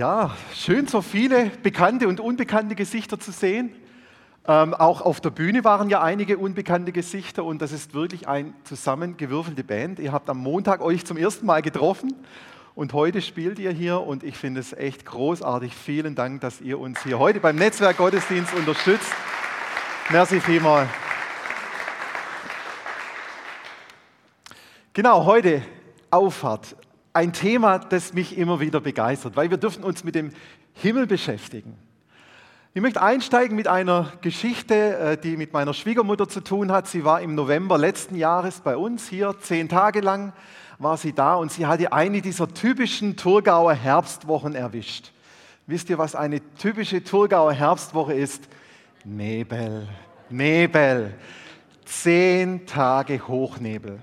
Ja, schön, so viele bekannte und unbekannte Gesichter zu sehen. Ähm, auch auf der Bühne waren ja einige unbekannte Gesichter und das ist wirklich eine zusammengewürfelte Band. Ihr habt am Montag euch zum ersten Mal getroffen und heute spielt ihr hier und ich finde es echt großartig. Vielen Dank, dass ihr uns hier heute beim Netzwerk Gottesdienst unterstützt. Merci vielmals. Genau, heute Auffahrt. Ein Thema, das mich immer wieder begeistert, weil wir dürfen uns mit dem Himmel beschäftigen. Ich möchte einsteigen mit einer Geschichte, äh, die mit meiner Schwiegermutter zu tun hat. Sie war im November letzten Jahres bei uns hier, zehn Tage lang war sie da und sie hatte eine dieser typischen Thurgauer Herbstwochen erwischt. Wisst ihr, was eine typische Thurgauer Herbstwoche ist? Nebel, Nebel, zehn Tage Hochnebel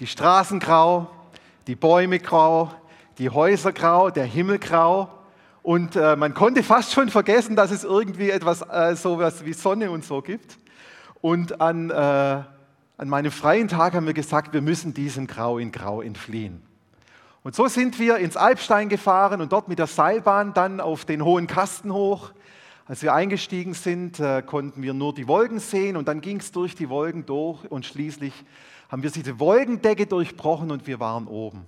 die Straßen grau, die Bäume grau, die Häuser grau, der Himmel grau. Und äh, man konnte fast schon vergessen, dass es irgendwie etwas äh, sowas wie Sonne und so gibt. Und an, äh, an meinem freien Tag haben wir gesagt, wir müssen diesem Grau in Grau entfliehen. Und so sind wir ins Alpstein gefahren und dort mit der Seilbahn dann auf den hohen Kasten hoch. Als wir eingestiegen sind, äh, konnten wir nur die Wolken sehen und dann ging es durch die Wolken durch und schließlich haben wir diese Wolkendecke durchbrochen und wir waren oben.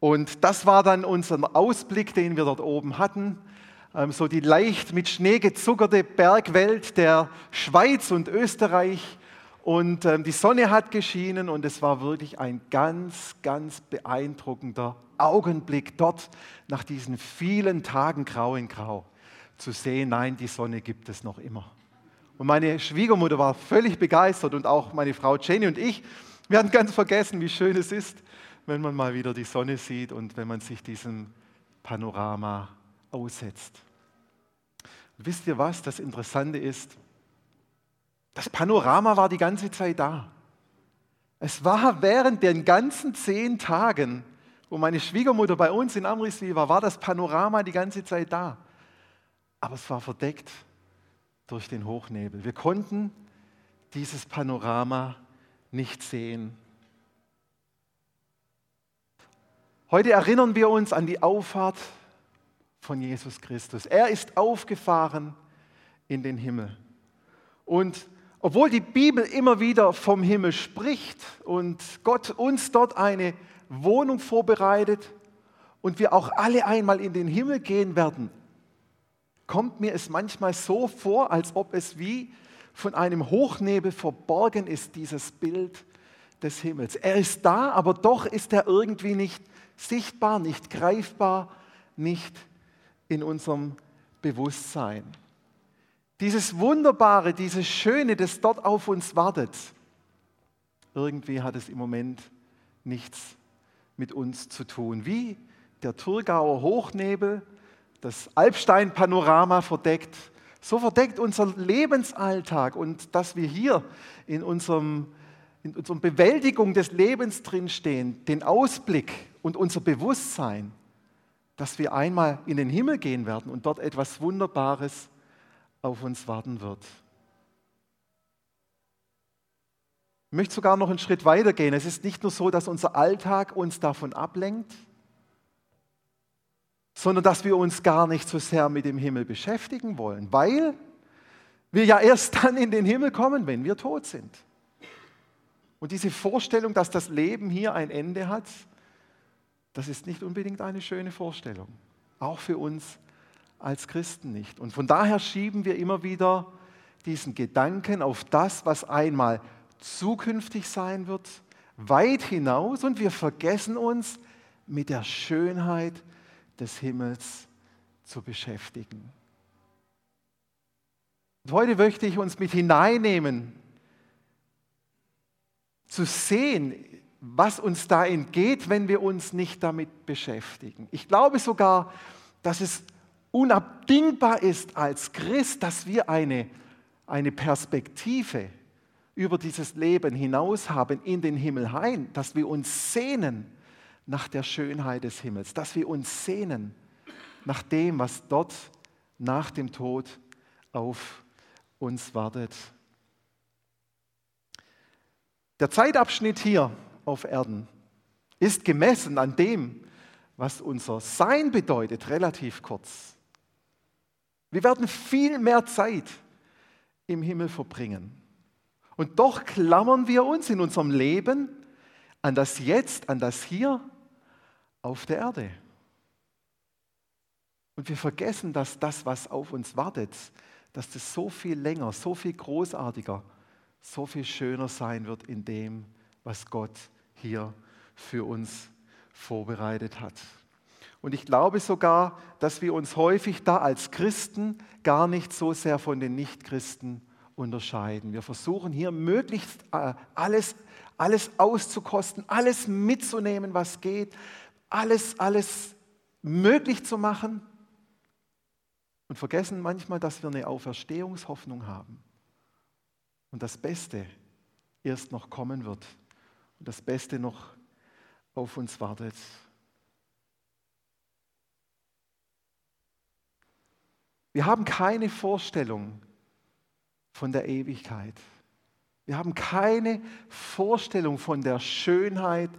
Und das war dann unser Ausblick, den wir dort oben hatten. Ähm, so die leicht mit Schnee gezuckerte Bergwelt der Schweiz und Österreich. Und ähm, die Sonne hat geschienen und es war wirklich ein ganz, ganz beeindruckender Augenblick dort nach diesen vielen Tagen grau in grau zu sehen, nein, die Sonne gibt es noch immer. Und meine Schwiegermutter war völlig begeistert und auch meine Frau Jenny und ich, wir hatten ganz vergessen, wie schön es ist, wenn man mal wieder die Sonne sieht und wenn man sich diesem Panorama aussetzt. Wisst ihr was? Das Interessante ist, das Panorama war die ganze Zeit da. Es war während den ganzen zehn Tagen, wo meine Schwiegermutter bei uns in Amriswil war, war das Panorama die ganze Zeit da. Aber es war verdeckt durch den Hochnebel. Wir konnten dieses Panorama nicht sehen. Heute erinnern wir uns an die Auffahrt von Jesus Christus. Er ist aufgefahren in den Himmel. Und obwohl die Bibel immer wieder vom Himmel spricht und Gott uns dort eine Wohnung vorbereitet und wir auch alle einmal in den Himmel gehen werden, kommt mir es manchmal so vor, als ob es wie von einem Hochnebel verborgen ist, dieses Bild des Himmels. Er ist da, aber doch ist er irgendwie nicht sichtbar, nicht greifbar, nicht in unserem Bewusstsein. Dieses Wunderbare, dieses Schöne, das dort auf uns wartet, irgendwie hat es im Moment nichts mit uns zu tun. Wie der Thurgauer Hochnebel das Alpstein-Panorama verdeckt, so verdeckt unser Lebensalltag und dass wir hier in unserem in unserer Bewältigung des Lebens drinstehen, den Ausblick und unser Bewusstsein, dass wir einmal in den Himmel gehen werden und dort etwas Wunderbares auf uns warten wird. Ich möchte sogar noch einen Schritt weiter gehen. Es ist nicht nur so, dass unser Alltag uns davon ablenkt, sondern dass wir uns gar nicht so sehr mit dem Himmel beschäftigen wollen, weil wir ja erst dann in den Himmel kommen, wenn wir tot sind. Und diese Vorstellung, dass das Leben hier ein Ende hat, das ist nicht unbedingt eine schöne Vorstellung. Auch für uns als Christen nicht. Und von daher schieben wir immer wieder diesen Gedanken auf das, was einmal zukünftig sein wird, weit hinaus und wir vergessen uns mit der Schönheit des Himmels zu beschäftigen. Und heute möchte ich uns mit hineinnehmen, zu sehen, was uns da entgeht, wenn wir uns nicht damit beschäftigen. Ich glaube sogar, dass es unabdingbar ist als Christ, dass wir eine, eine Perspektive über dieses Leben hinaus haben in den Himmel hinein, dass wir uns sehnen nach der Schönheit des Himmels, dass wir uns sehnen nach dem, was dort nach dem Tod auf uns wartet. Der Zeitabschnitt hier auf Erden ist gemessen an dem, was unser Sein bedeutet, relativ kurz. Wir werden viel mehr Zeit im Himmel verbringen. Und doch klammern wir uns in unserem Leben an das Jetzt, an das Hier auf der Erde. Und wir vergessen, dass das, was auf uns wartet, dass das so viel länger, so viel großartiger, so viel schöner sein wird in dem, was Gott hier für uns vorbereitet hat. Und ich glaube sogar, dass wir uns häufig da als Christen gar nicht so sehr von den Nichtchristen unterscheiden. Wir versuchen hier möglichst äh, alles, alles auszukosten, alles mitzunehmen, was geht, alles, alles möglich zu machen und vergessen manchmal, dass wir eine Auferstehungshoffnung haben und das Beste erst noch kommen wird und das Beste noch auf uns wartet. Wir haben keine Vorstellung von der Ewigkeit. Wir haben keine Vorstellung von der Schönheit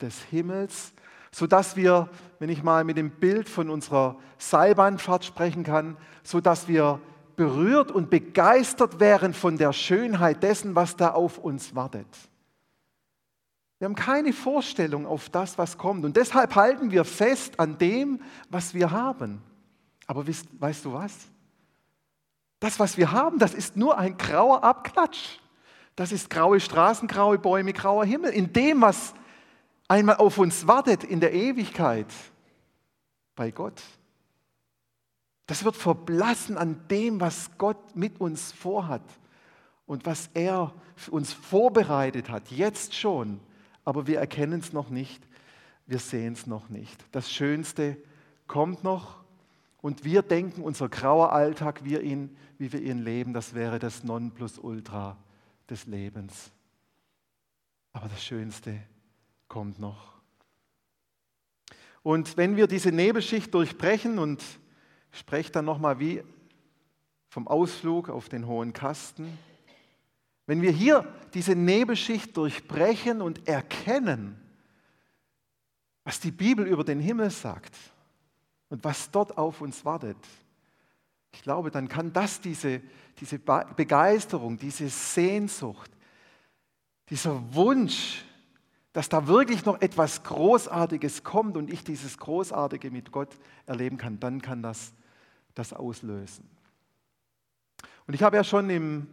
des Himmels, sodass wir, wenn ich mal mit dem Bild von unserer Seilbahnfahrt sprechen kann, sodass wir berührt und begeistert wären von der Schönheit dessen, was da auf uns wartet. Wir haben keine Vorstellung auf das, was kommt. Und deshalb halten wir fest an dem, was wir haben. Aber weißt, weißt du was? Das, was wir haben, das ist nur ein grauer Abklatsch. Das ist graue Straßen, graue Bäume, grauer Himmel. In dem, was einmal auf uns wartet in der Ewigkeit bei Gott. Das wird verblassen an dem, was Gott mit uns vorhat und was er für uns vorbereitet hat, jetzt schon. Aber wir erkennen es noch nicht, wir sehen es noch nicht. Das Schönste kommt noch und wir denken, unser grauer Alltag, wir ihn, wie wir ihn leben, das wäre das Nonplusultra des Lebens. Aber das Schönste kommt noch. Und wenn wir diese Nebelschicht durchbrechen und spreche dann nochmal wie vom Ausflug auf den hohen Kasten, wenn wir hier diese Nebelschicht durchbrechen und erkennen, was die Bibel über den Himmel sagt, und was dort auf uns wartet. Ich glaube, dann kann das diese, diese Begeisterung, diese Sehnsucht, dieser Wunsch, dass da wirklich noch etwas Großartiges kommt und ich dieses Großartige mit Gott erleben kann, dann kann das das auslösen. Und ich habe ja schon im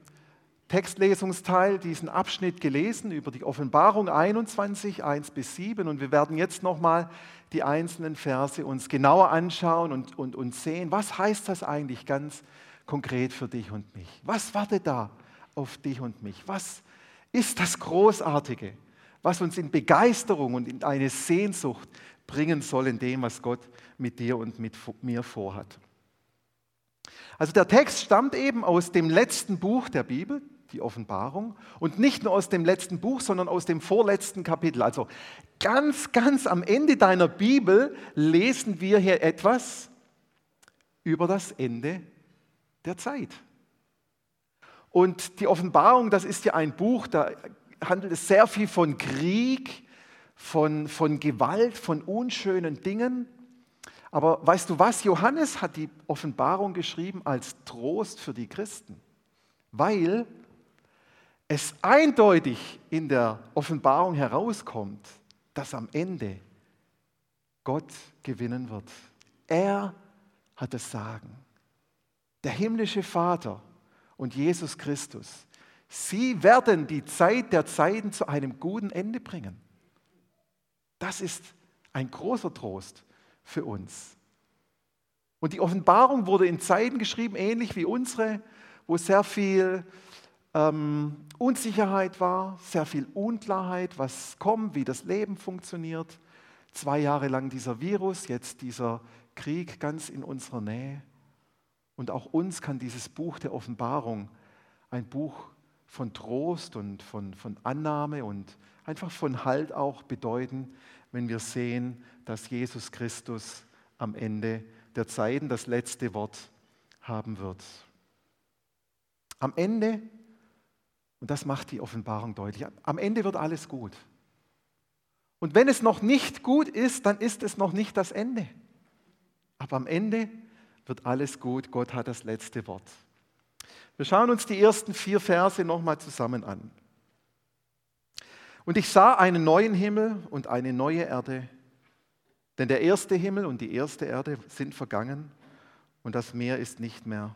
Textlesungsteil diesen Abschnitt gelesen über die Offenbarung 21, 1 bis 7 und wir werden jetzt nochmal die einzelnen Verse uns genauer anschauen und, und, und sehen, was heißt das eigentlich ganz konkret für dich und mich? Was wartet da auf dich und mich? Was ist das Großartige, was uns in Begeisterung und in eine Sehnsucht bringen soll in dem, was Gott mit dir und mit mir vorhat? Also der Text stammt eben aus dem letzten Buch der Bibel, die Offenbarung. Und nicht nur aus dem letzten Buch, sondern aus dem vorletzten Kapitel. Also ganz, ganz am Ende deiner Bibel lesen wir hier etwas über das Ende der Zeit. Und die Offenbarung, das ist ja ein Buch, da handelt es sehr viel von Krieg, von, von Gewalt, von unschönen Dingen. Aber weißt du was? Johannes hat die Offenbarung geschrieben als Trost für die Christen, weil es eindeutig in der Offenbarung herauskommt, dass am Ende Gott gewinnen wird. Er hat das Sagen. Der himmlische Vater und Jesus Christus, sie werden die Zeit der Zeiten zu einem guten Ende bringen. Das ist ein großer Trost für uns. Und die Offenbarung wurde in Zeiten geschrieben, ähnlich wie unsere, wo sehr viel ähm, Unsicherheit war, sehr viel Unklarheit, was kommt, wie das Leben funktioniert. Zwei Jahre lang dieser Virus, jetzt dieser Krieg ganz in unserer Nähe. Und auch uns kann dieses Buch der Offenbarung, ein Buch von Trost und von, von Annahme und einfach von Halt auch bedeuten, wenn wir sehen, dass Jesus Christus am Ende der Zeiten das letzte Wort haben wird. Am Ende und das macht die Offenbarung deutlich. Am Ende wird alles gut. Und wenn es noch nicht gut ist, dann ist es noch nicht das Ende. Aber am Ende wird alles gut. Gott hat das letzte Wort. Wir schauen uns die ersten vier Verse nochmal zusammen an. Und ich sah einen neuen Himmel und eine neue Erde, denn der erste Himmel und die erste Erde sind vergangen und das Meer ist nicht mehr.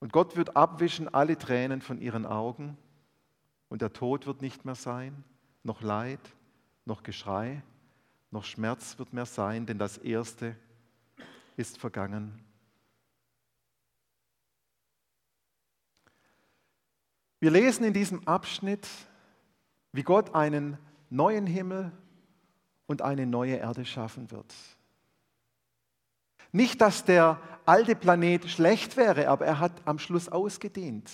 Und Gott wird abwischen alle Tränen von ihren Augen und der Tod wird nicht mehr sein, noch Leid, noch Geschrei, noch Schmerz wird mehr sein, denn das Erste ist vergangen. Wir lesen in diesem Abschnitt, wie Gott einen neuen Himmel und eine neue Erde schaffen wird. Nicht, dass der alte Planet schlecht wäre, aber er hat am Schluss ausgedient.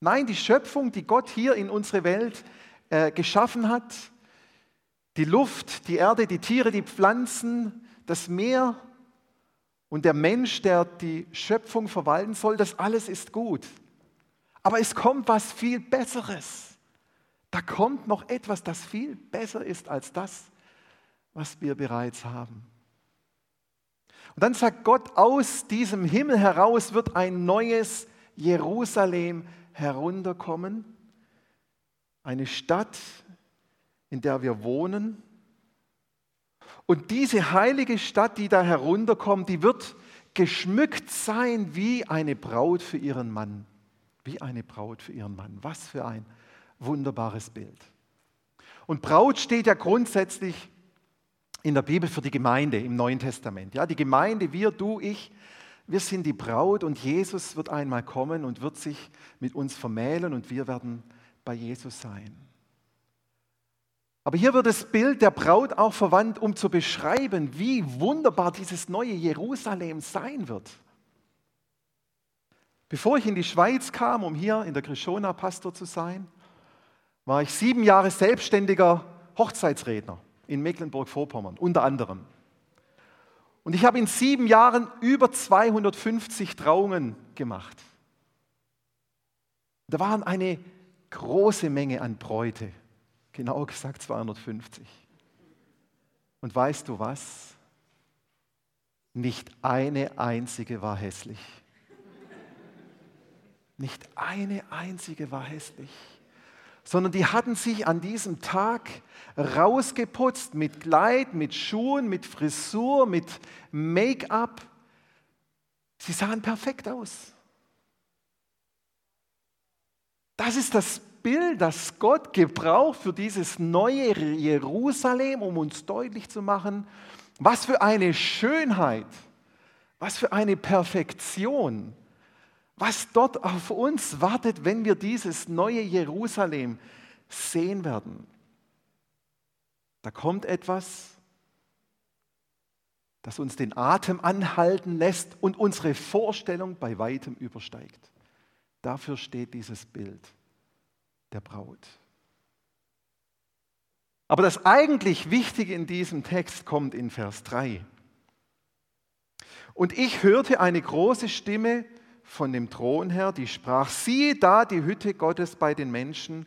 Nein, die Schöpfung, die Gott hier in unsere Welt äh, geschaffen hat, die Luft, die Erde, die Tiere, die Pflanzen, das Meer und der Mensch, der die Schöpfung verwalten soll, das alles ist gut. Aber es kommt was viel Besseres. Da kommt noch etwas, das viel besser ist als das, was wir bereits haben. Und dann sagt Gott, aus diesem Himmel heraus wird ein neues Jerusalem herunterkommen. Eine Stadt, in der wir wohnen. Und diese heilige Stadt, die da herunterkommt, die wird geschmückt sein wie eine Braut für ihren Mann wie eine Braut für ihren Mann. Was für ein wunderbares Bild. Und Braut steht ja grundsätzlich in der Bibel für die Gemeinde im Neuen Testament. Ja, die Gemeinde, wir, du, ich, wir sind die Braut und Jesus wird einmal kommen und wird sich mit uns vermählen und wir werden bei Jesus sein. Aber hier wird das Bild der Braut auch verwandt, um zu beschreiben, wie wunderbar dieses neue Jerusalem sein wird. Bevor ich in die Schweiz kam, um hier in der Krishona Pastor zu sein, war ich sieben Jahre selbstständiger Hochzeitsredner in Mecklenburg-Vorpommern, unter anderem. Und ich habe in sieben Jahren über 250 Trauungen gemacht. Da waren eine große Menge an Bräute, genau gesagt 250. Und weißt du was? Nicht eine einzige war hässlich. Nicht eine einzige war hässlich, sondern die hatten sich an diesem Tag rausgeputzt mit Kleid, mit Schuhen, mit Frisur, mit Make-up. Sie sahen perfekt aus. Das ist das Bild, das Gott gebraucht für dieses neue Jerusalem, um uns deutlich zu machen, was für eine Schönheit, was für eine Perfektion was dort auf uns wartet, wenn wir dieses neue Jerusalem sehen werden. Da kommt etwas, das uns den Atem anhalten lässt und unsere Vorstellung bei weitem übersteigt. Dafür steht dieses Bild der Braut. Aber das eigentlich Wichtige in diesem Text kommt in Vers 3. Und ich hörte eine große Stimme von dem Thron her, die sprach, siehe da die Hütte Gottes bei den Menschen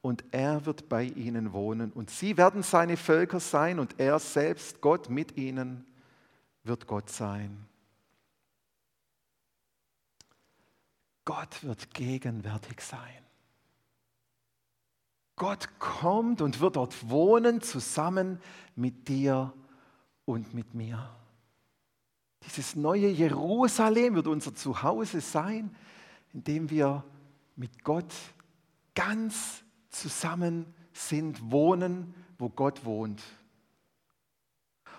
und er wird bei ihnen wohnen und sie werden seine Völker sein und er selbst, Gott mit ihnen, wird Gott sein. Gott wird gegenwärtig sein. Gott kommt und wird dort wohnen zusammen mit dir und mit mir. Dieses neue Jerusalem wird unser Zuhause sein, in dem wir mit Gott ganz zusammen sind, wohnen, wo Gott wohnt.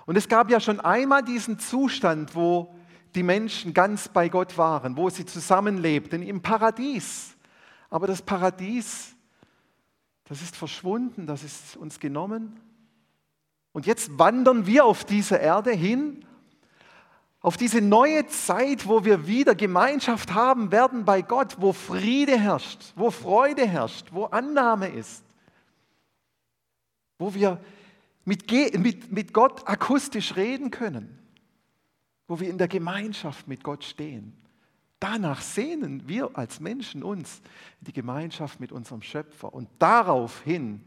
Und es gab ja schon einmal diesen Zustand, wo die Menschen ganz bei Gott waren, wo sie zusammenlebten im Paradies. Aber das Paradies, das ist verschwunden, das ist uns genommen. Und jetzt wandern wir auf diese Erde hin, auf diese neue Zeit, wo wir wieder Gemeinschaft haben werden bei Gott, wo Friede herrscht, wo Freude herrscht, wo Annahme ist, wo wir mit, mit, mit Gott akustisch reden können, wo wir in der Gemeinschaft mit Gott stehen. Danach sehnen wir als Menschen uns die Gemeinschaft mit unserem Schöpfer. Und daraufhin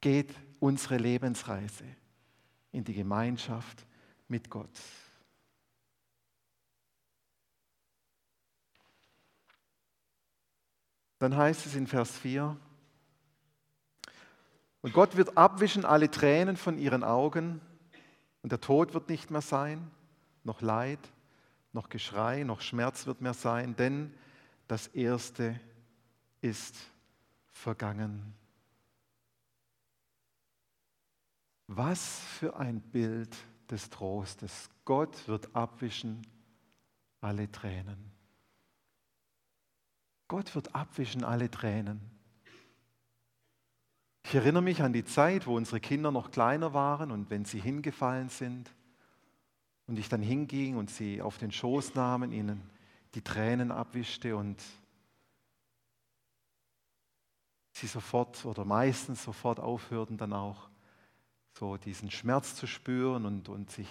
geht unsere Lebensreise in die Gemeinschaft mit Gott. Dann heißt es in Vers 4, und Gott wird abwischen alle Tränen von ihren Augen und der Tod wird nicht mehr sein, noch Leid, noch Geschrei, noch Schmerz wird mehr sein, denn das Erste ist vergangen. Was für ein Bild des Trostes. Gott wird abwischen alle Tränen. Gott wird abwischen alle Tränen. Ich erinnere mich an die Zeit, wo unsere Kinder noch kleiner waren und wenn sie hingefallen sind und ich dann hinging und sie auf den Schoß nahmen, ihnen die Tränen abwischte und sie sofort oder meistens sofort aufhörten, dann auch so diesen Schmerz zu spüren und, und sich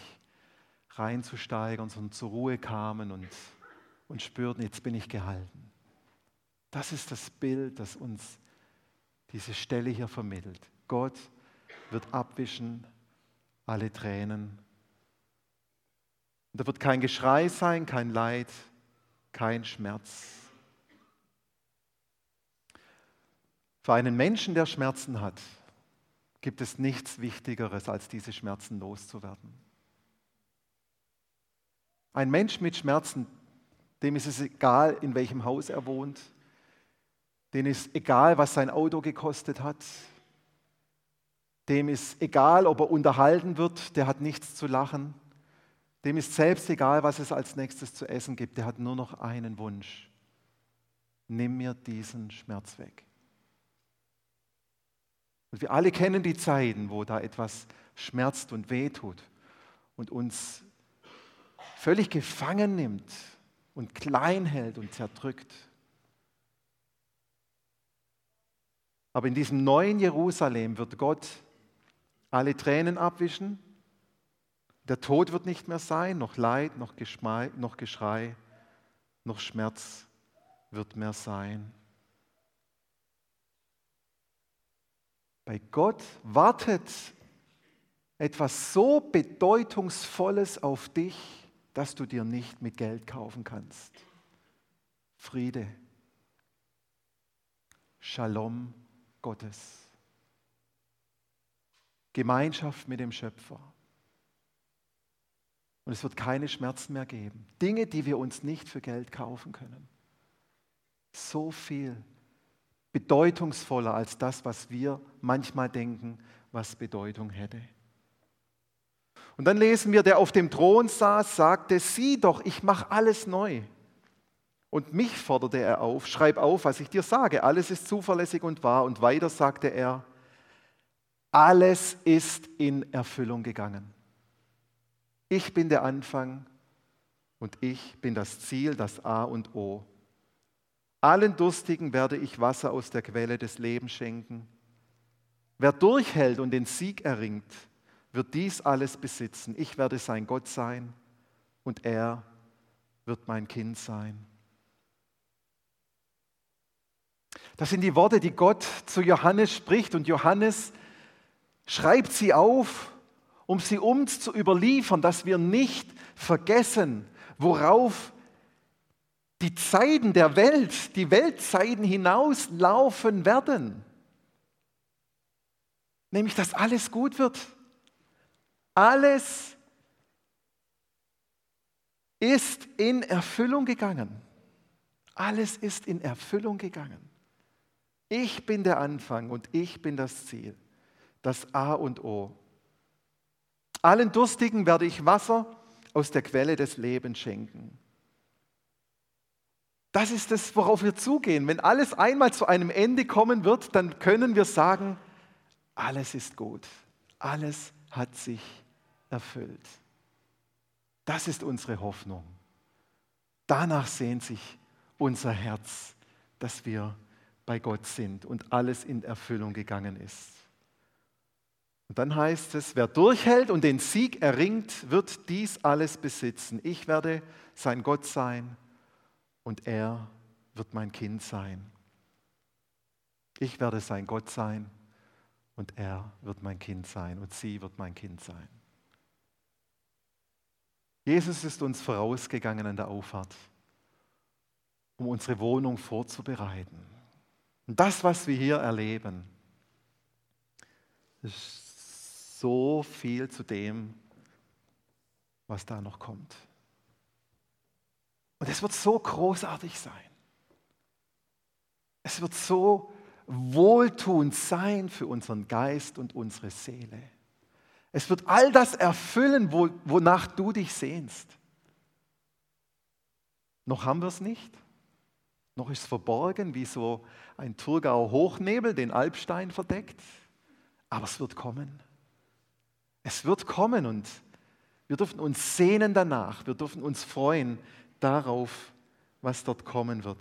reinzusteigern, sondern zur Ruhe kamen und, und spürten, jetzt bin ich gehalten. Das ist das Bild, das uns diese Stelle hier vermittelt. Gott wird abwischen alle Tränen. Und da wird kein Geschrei sein, kein Leid, kein Schmerz. Für einen Menschen, der Schmerzen hat, gibt es nichts Wichtigeres, als diese Schmerzen loszuwerden. Ein Mensch mit Schmerzen, dem ist es egal, in welchem Haus er wohnt, dem ist egal, was sein Auto gekostet hat. Dem ist egal, ob er unterhalten wird, der hat nichts zu lachen. Dem ist selbst egal, was es als nächstes zu essen gibt. Der hat nur noch einen Wunsch. Nimm mir diesen Schmerz weg. Und wir alle kennen die Zeiten, wo da etwas schmerzt und wehtut und uns völlig gefangen nimmt und klein hält und zerdrückt. Aber in diesem neuen Jerusalem wird Gott alle Tränen abwischen. Der Tod wird nicht mehr sein, noch Leid, noch, Geschmei, noch Geschrei, noch Schmerz wird mehr sein. Bei Gott wartet etwas so Bedeutungsvolles auf dich, dass du dir nicht mit Geld kaufen kannst. Friede, Shalom, Gottes. Gemeinschaft mit dem Schöpfer. Und es wird keine Schmerzen mehr geben. Dinge, die wir uns nicht für Geld kaufen können. So viel bedeutungsvoller als das, was wir manchmal denken, was Bedeutung hätte. Und dann lesen wir, der auf dem Thron saß, sagte, sieh doch, ich mache alles neu. Und mich forderte er auf, schreib auf, was ich dir sage. Alles ist zuverlässig und wahr. Und weiter sagte er, alles ist in Erfüllung gegangen. Ich bin der Anfang und ich bin das Ziel, das A und O. Allen Durstigen werde ich Wasser aus der Quelle des Lebens schenken. Wer durchhält und den Sieg erringt, wird dies alles besitzen. Ich werde sein Gott sein und er wird mein Kind sein. Das sind die Worte, die Gott zu Johannes spricht und Johannes schreibt sie auf, um sie uns zu überliefern, dass wir nicht vergessen, worauf die Zeiten der Welt, die Weltzeiten hinauslaufen werden. Nämlich, dass alles gut wird. Alles ist in Erfüllung gegangen. Alles ist in Erfüllung gegangen. Ich bin der Anfang und ich bin das Ziel, das A und O. Allen Durstigen werde ich Wasser aus der Quelle des Lebens schenken. Das ist es, worauf wir zugehen. Wenn alles einmal zu einem Ende kommen wird, dann können wir sagen, alles ist gut, alles hat sich erfüllt. Das ist unsere Hoffnung. Danach sehnt sich unser Herz, dass wir bei Gott sind und alles in Erfüllung gegangen ist. Und dann heißt es, wer durchhält und den Sieg erringt, wird dies alles besitzen. Ich werde sein Gott sein und er wird mein Kind sein. Ich werde sein Gott sein und er wird mein Kind sein und sie wird mein Kind sein. Jesus ist uns vorausgegangen an der Auffahrt, um unsere Wohnung vorzubereiten. Und das, was wir hier erleben, ist so viel zu dem, was da noch kommt. Und es wird so großartig sein. Es wird so wohltuend sein für unseren Geist und unsere Seele. Es wird all das erfüllen, wonach du dich sehnst. Noch haben wir es nicht. Noch ist es verborgen, wie so ein Thurgauer Hochnebel den Alpstein verdeckt. Aber es wird kommen. Es wird kommen und wir dürfen uns sehnen danach. Wir dürfen uns freuen darauf, was dort kommen wird.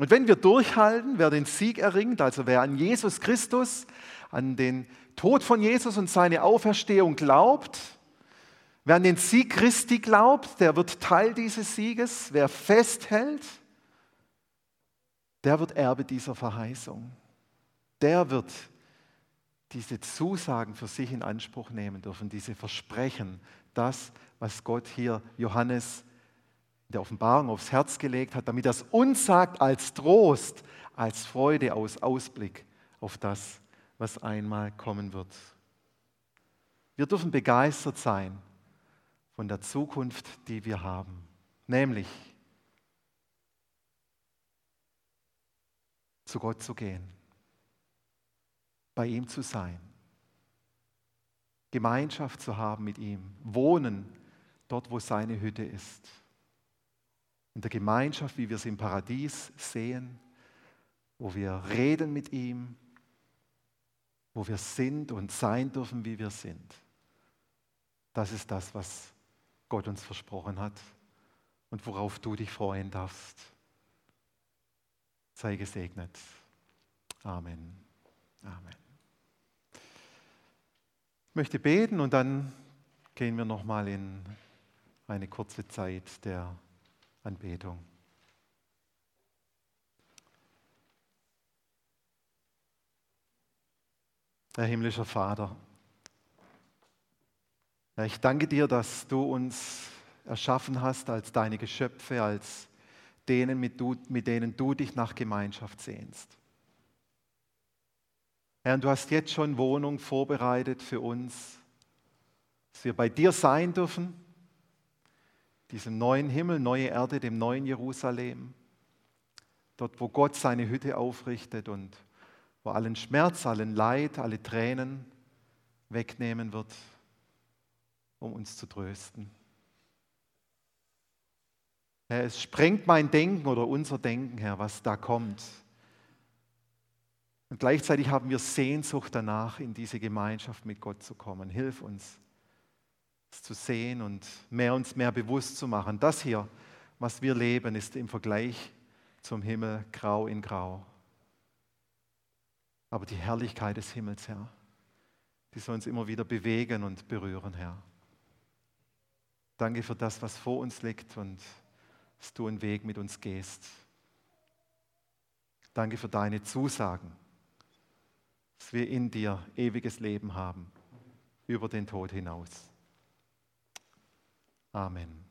Und wenn wir durchhalten, wer den Sieg erringt, also wer an Jesus Christus, an den Tod von Jesus und seine Auferstehung glaubt, wer an den Sieg Christi glaubt, der wird Teil dieses Sieges. Wer festhält, der wird Erbe dieser Verheißung. Der wird diese Zusagen für sich in Anspruch nehmen dürfen, diese Versprechen, das, was Gott hier Johannes der Offenbarung aufs Herz gelegt hat, damit er es uns sagt als Trost, als Freude, aus Ausblick auf das, was einmal kommen wird. Wir dürfen begeistert sein von der Zukunft, die wir haben, nämlich zu Gott zu gehen, bei ihm zu sein, Gemeinschaft zu haben mit ihm, wohnen dort, wo seine Hütte ist in der Gemeinschaft, wie wir es im Paradies sehen, wo wir reden mit ihm, wo wir sind und sein dürfen, wie wir sind. Das ist das, was Gott uns versprochen hat und worauf du dich freuen darfst. Sei gesegnet. Amen. Amen. Ich möchte beten und dann gehen wir nochmal in eine kurze Zeit der Anbetung. Herr himmlischer Vater, ich danke dir, dass du uns erschaffen hast als deine Geschöpfe, als denen, mit, du, mit denen du dich nach Gemeinschaft sehnst. Herr, du hast jetzt schon Wohnung vorbereitet für uns, dass wir bei dir sein dürfen diesem neuen Himmel, neue Erde, dem neuen Jerusalem, dort wo Gott seine Hütte aufrichtet und wo allen Schmerz, allen Leid, alle Tränen wegnehmen wird, um uns zu trösten. Herr, es sprengt mein Denken oder unser Denken, Herr, was da kommt. Und gleichzeitig haben wir Sehnsucht danach, in diese Gemeinschaft mit Gott zu kommen. Hilf uns zu sehen und mehr uns mehr bewusst zu machen. Das hier, was wir leben, ist im Vergleich zum Himmel grau in grau. Aber die Herrlichkeit des Himmels, Herr, die soll uns immer wieder bewegen und berühren, Herr. Danke für das, was vor uns liegt und dass du einen Weg mit uns gehst. Danke für deine Zusagen, dass wir in dir ewiges Leben haben, über den Tod hinaus. Amen.